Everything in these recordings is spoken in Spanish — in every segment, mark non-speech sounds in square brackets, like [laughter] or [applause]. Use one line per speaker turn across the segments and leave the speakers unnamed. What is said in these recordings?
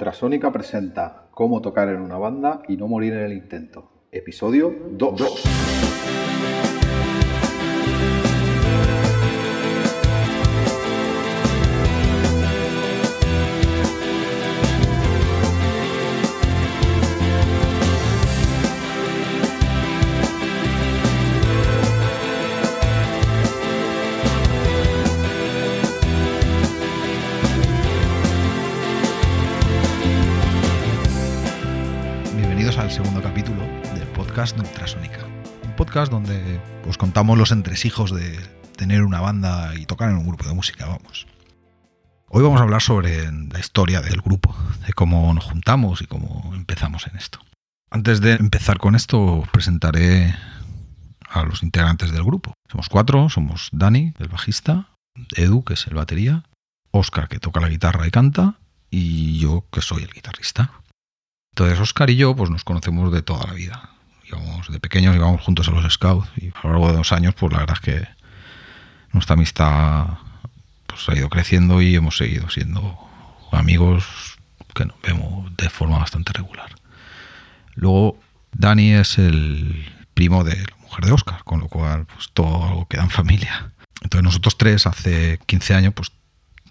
Ultrasónica presenta Cómo tocar en una banda y no morir en el intento. Episodio 2.
Podcast de Ultrasónica. Un podcast donde os contamos los entresijos de tener una banda y tocar en un grupo de música, vamos. Hoy vamos a hablar sobre la historia del grupo, de cómo nos juntamos y cómo empezamos en esto. Antes de empezar con esto, os presentaré a los integrantes del grupo. Somos cuatro, somos Dani, el bajista, Edu, que es el batería, Oscar, que toca la guitarra y canta, y yo, que soy el guitarrista. Entonces Oscar y yo pues nos conocemos de toda la vida. Íbamos, de pequeños íbamos juntos a los scouts y a lo largo de dos años pues la verdad es que nuestra amistad pues ha ido creciendo y hemos seguido siendo amigos que nos vemos de forma bastante regular. Luego Dani es el primo de la mujer de Oscar, con lo cual pues todo queda en familia. Entonces nosotros tres hace 15 años pues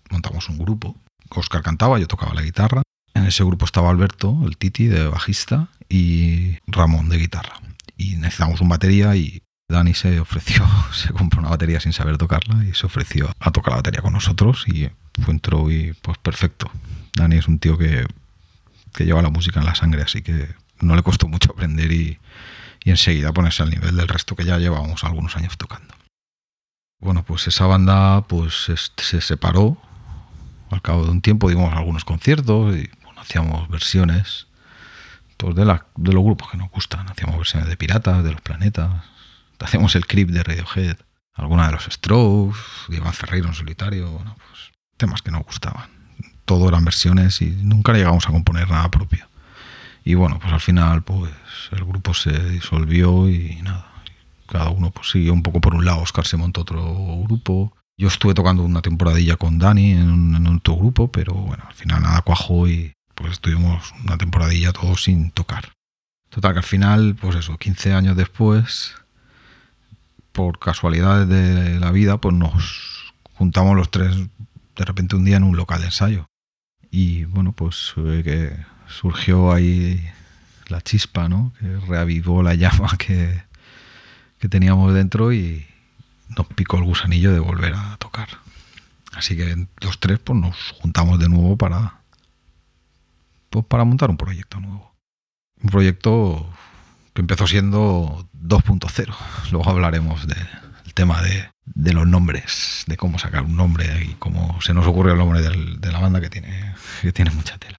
montamos un grupo. Oscar cantaba, yo tocaba la guitarra en ese grupo estaba Alberto, el Titi, de bajista, y Ramón, de guitarra. Y necesitábamos un batería y Dani se ofreció, [laughs] se compró una batería sin saber tocarla y se ofreció a tocar la batería con nosotros y fue entró y pues perfecto. Dani es un tío que, que lleva la música en la sangre, así que no le costó mucho aprender y, y enseguida ponerse al nivel del resto que ya llevábamos algunos años tocando. Bueno, pues esa banda pues se separó al cabo de un tiempo dimos algunos conciertos y hacíamos versiones pues, de, la, de, los grupos que nos gustan. Hacíamos versiones de Piratas, de los Planetas, hacíamos el clip de Radiohead, alguna de los Strokes, Iván Ferreiro en solitario, bueno, pues, temas que nos gustaban. Todo eran versiones y nunca llegamos a componer nada propio. Y bueno, pues al final pues el grupo se disolvió y nada. Cada uno pues siguió un poco por un lado. Oscar se montó otro grupo, yo estuve tocando una temporadilla con Dani en, en otro grupo, pero bueno, al final nada cuajó y pues estuvimos una temporadilla todos sin tocar. Total, que al final, pues eso, 15 años después, por casualidades de la vida, pues nos juntamos los tres de repente un día en un local de ensayo. Y bueno, pues que surgió ahí la chispa, ¿no? Que reavivó la [laughs] llama que, que teníamos dentro y, nos picó el gusanillo de volver a tocar. Así que los tres pues, nos juntamos de nuevo para, pues, para montar un proyecto nuevo. Un proyecto que empezó siendo 2.0. Luego hablaremos del tema de, de, los nombres, de cómo sacar un nombre y cómo se nos ocurrió el nombre del, de la banda que tiene, que tiene mucha tela.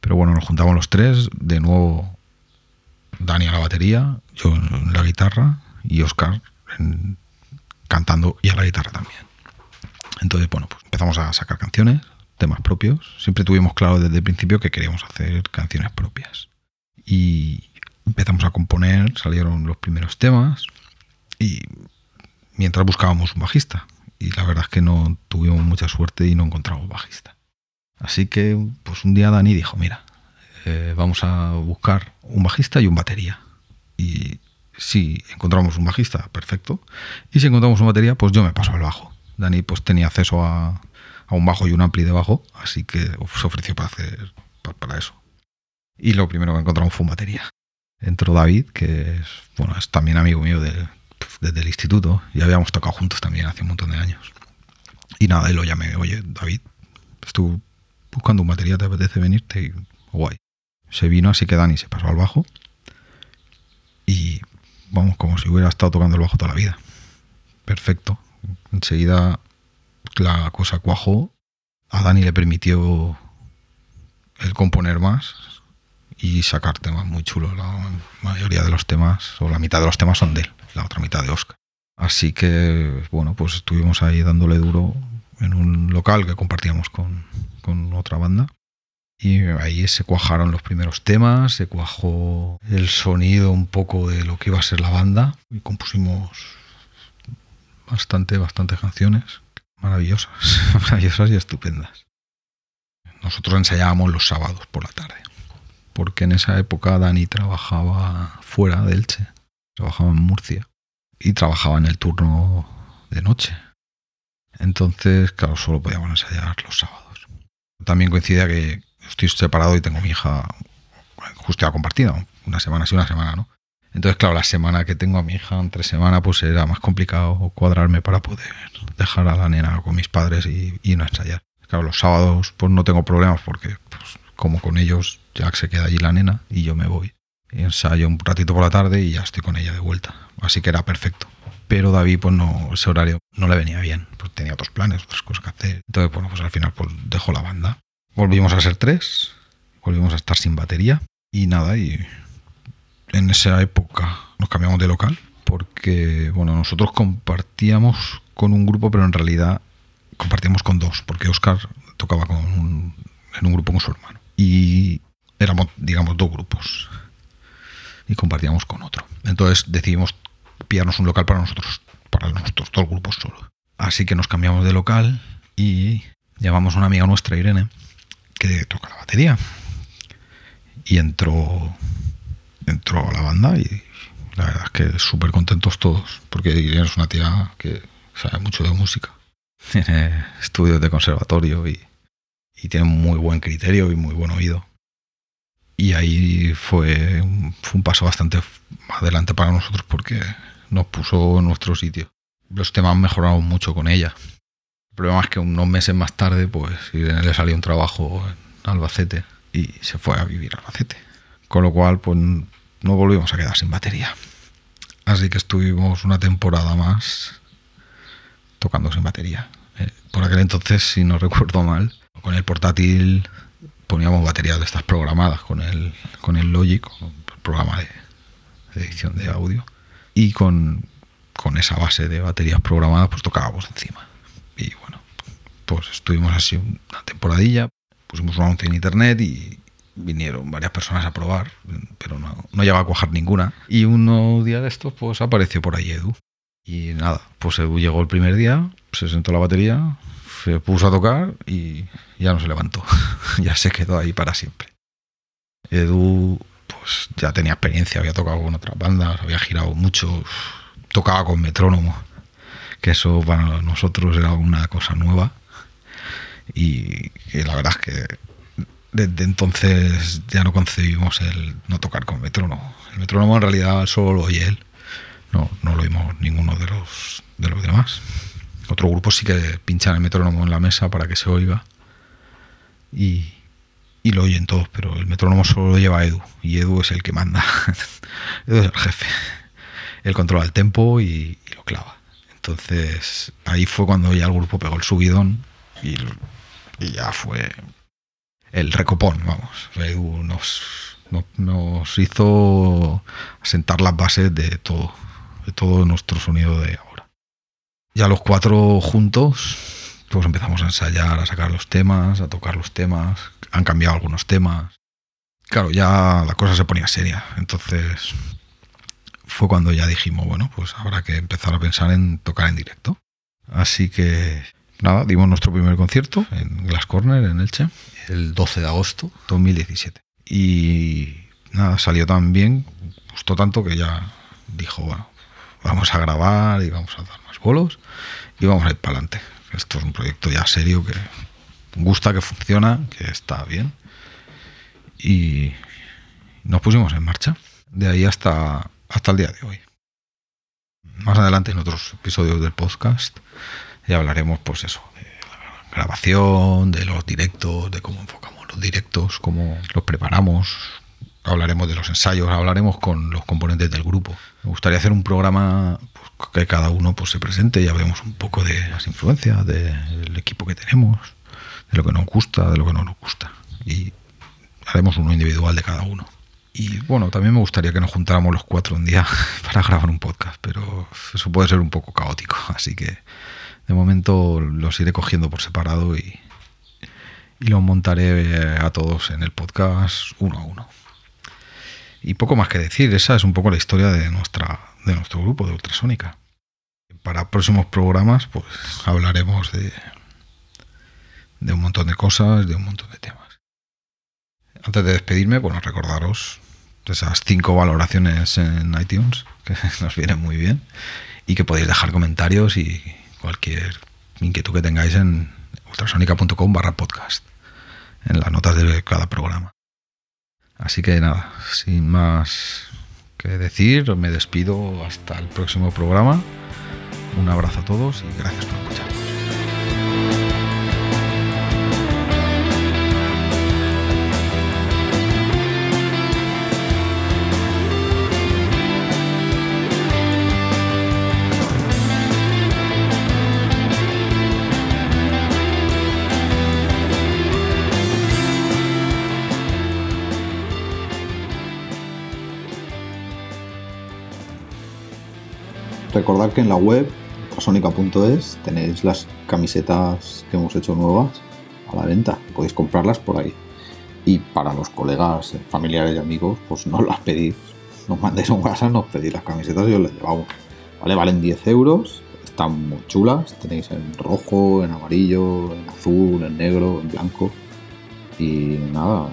Pero bueno, nos juntamos los tres, de nuevo Dani a la batería, yo en la guitarra y Oscar en cantando y a la guitarra también. Entonces, bueno, pues empezamos a sacar canciones, temas propios. Siempre tuvimos claro desde el principio que queríamos hacer canciones propias. Y empezamos a componer, salieron los primeros temas y mientras buscábamos un bajista. Y la verdad es que no tuvimos mucha suerte y no encontramos bajista. Así que, pues un día Dani dijo, mira, eh, vamos a buscar un bajista y un batería. Y si encontramos un bajista, perfecto. Y si encontramos una batería, pues yo me paso al bajo. Dani pues tenía acceso a, a un bajo y un ampli de bajo, así que se ofreció para hacer para eso. Y lo primero que encontramos fue una batería. Entró David, que es, bueno, es también amigo mío de, desde el instituto, y habíamos tocado juntos también hace un montón de años. Y nada, y lo llamé, oye, David, estuve buscando un batería, ¿te apetece venirte? Y guay. Se vino, así que Dani se pasó al bajo. Y vamos, como si hubiera estado tocando el bajo toda la vida. Perfecto. Enseguida la cosa cuajó. A Dani le permitió el componer más y sacar temas muy chulos. La mayoría de los temas, o la mitad de los temas son de él, la otra mitad de Oscar. Así que, bueno, pues estuvimos ahí dándole duro en un local que compartíamos con, con otra banda. Y ahí se cuajaron los primeros temas, se cuajó el sonido un poco de lo que iba a ser la banda y compusimos bastante, bastantes canciones maravillosas, [laughs] maravillosas y estupendas. nosotros ensayábamos los sábados por la tarde. Porque en esa época Dani trabajaba fuera de Elche, trabajaba en Murcia y trabajaba en el turno de noche. Entonces, claro, solo podíamos ensayar los sábados. También coincide que estoy separado y tengo mi hija justo compartida, una semana sí, una semana no. Entonces, claro, la semana que tengo a mi hija, entre semana, pues era más complicado cuadrarme para poder dejar a la nena con mis padres y, y no ensayar. Claro, los sábados pues no tengo problemas porque pues, como con ellos ya se queda allí la nena y yo me voy. Ensayo un ratito por la tarde y ya estoy con ella de vuelta. Así que era perfecto. Pero David, pues no, ese horario no le venía bien, pues tenía otros planes, otras cosas que hacer. Entonces, bueno, pues al final pues dejó la banda. Volvimos a ser tres, volvimos a estar sin batería y nada, y en esa época nos cambiamos de local porque, bueno, nosotros compartíamos con un grupo, pero en realidad compartíamos con dos, porque Oscar tocaba con un, en un grupo con su hermano. Y éramos, digamos, dos grupos. Y compartíamos con otro. Entonces decidimos pillarnos un local para nosotros, para nuestros dos grupos solo. Así que nos cambiamos de local y llamamos a una amiga nuestra, Irene, que toca la batería. Y entró, entró a la banda y la verdad es que súper contentos todos, porque Irene es una tía que sabe mucho de música [laughs] tiene estudios de conservatorio y, tiene muy buen criterio y muy buen oído. Y ahí fue fue un paso bastante adelante para nosotros porque nos puso en nuestro sitio. Los temas mejoraron mucho con ella. El problema es que unos meses más tarde, pues le salió un trabajo en Albacete y se fue a vivir a Albacete. Con lo cual, pues no volvimos a quedar sin batería. Así que estuvimos una temporada más tocando sin batería. Eh, por aquel entonces, si no [laughs] recuerdo mal, con el portátil poníamos baterías de estas programadas con el, con el Logic, el programa de, edición de audio, y con, con esa base de baterías programadas, pues tocábamos encima. Y bueno, pues estuvimos así una temporadilla, pusimos un anuncio en internet y vinieron varias personas a probar, pero no, no llegaba a cuajar ninguna. Y uno día de estos, pues apareció por ahí Edu. Y nada, pues Edu llegó el primer día, se sentó la batería, se puso a tocar y ya no se levantó. [laughs] ya se quedó ahí para siempre. Edu pues ya tenía experiencia, había tocado con otras bandas, había girado mucho, tocaba con metrónomo, que eso para nosotros era una cosa nueva. Y la verdad es que desde entonces ya no concebimos el no tocar con metrónomo. El metrónomo en realidad solo lo oye él no, no lo oímos ninguno de los, de los demás. Otro grupo sí que pinchan el metrónomo en la mesa para que se oiga. Y, lo oyen todos, pero el metrónomo solo lo lleva Edu. Y Edu es el que manda. [laughs] Edu es el jefe. Él controla el tempo y, lo clava. Entonces ahí fue cuando ya el grupo pegó el subidón y, y ya fue el recopón, vamos. Nos, nos hizo sentar las bases de todo de todo nuestro sonido de ahora. Ya los cuatro juntos, pues empezamos a ensayar, a sacar los temas, a tocar los temas, han cambiado algunos temas. Claro, ya la cosa se ponía seria, entonces fue cuando ya dijimos, bueno, pues habrá que empezar a pensar en tocar en directo. Así que nada, dimos nuestro primer concierto en Glass Corner, en Elche, el 12 de agosto 2017. Y nada, salió tan bien, gustó tanto que ya dijo, bueno, vamos a grabar y vamos a dar más bolos y vamos a ir para adelante. Esto es un proyecto ya serio que gusta, que funciona, que está bien. Y nos pusimos en marcha. De ahí hasta, hasta el día de hoy. Más adelante en otros episodios del podcast ya hablaremos, pues eso, de la grabación, de los directos, de cómo enfocamos los directos, cómo los preparamos, hablaremos de los ensayos, hablaremos con los componentes del grupo. Me gustaría hacer un programa pues, que cada uno pues, se presente y hablemos un poco de las influencias, del equipo que tenemos, de lo que nos gusta, de lo que no nos gusta. Y haremos uno individual de cada uno. Y bueno, también me gustaría que nos juntáramos los cuatro un día [laughs] para grabar un podcast, pero eso puede ser un poco caótico, así que de momento los iré cogiendo por separado y, y los montaré a todos en el podcast uno a uno. Y poco más que decir, esa es un poco la historia de, nuestra, de nuestro grupo de Ultrasónica. Para próximos programas, pues hablaremos de, de un montón de cosas, de un montón de temas. Antes de despedirme, bueno, recordaros esas cinco valoraciones en iTunes, que [laughs] nos vienen muy bien, y que podéis dejar comentarios y cualquier inquietud que tengáis en ultrasonica.com barra podcast, en las notas de cada programa. Así que nada, sin más que decir, me despido hasta el próximo programa. Un abrazo a todos y gracias por escuchar.
Recordad que en la web ultrasonica.es tenéis las camisetas que hemos hecho nuevas a la venta. Podéis comprarlas por ahí. Y para los colegas, familiares y amigos, pues no las pedís. Nos mandéis un WhatsApp, nos pedís las camisetas y os las llevamos. ¿Vale? Valen 10 euros. Están muy chulas. Tenéis en rojo, en amarillo, en azul, en negro, en blanco. Y nada,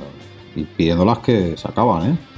y pidiéndolas que se acaban, ¿eh?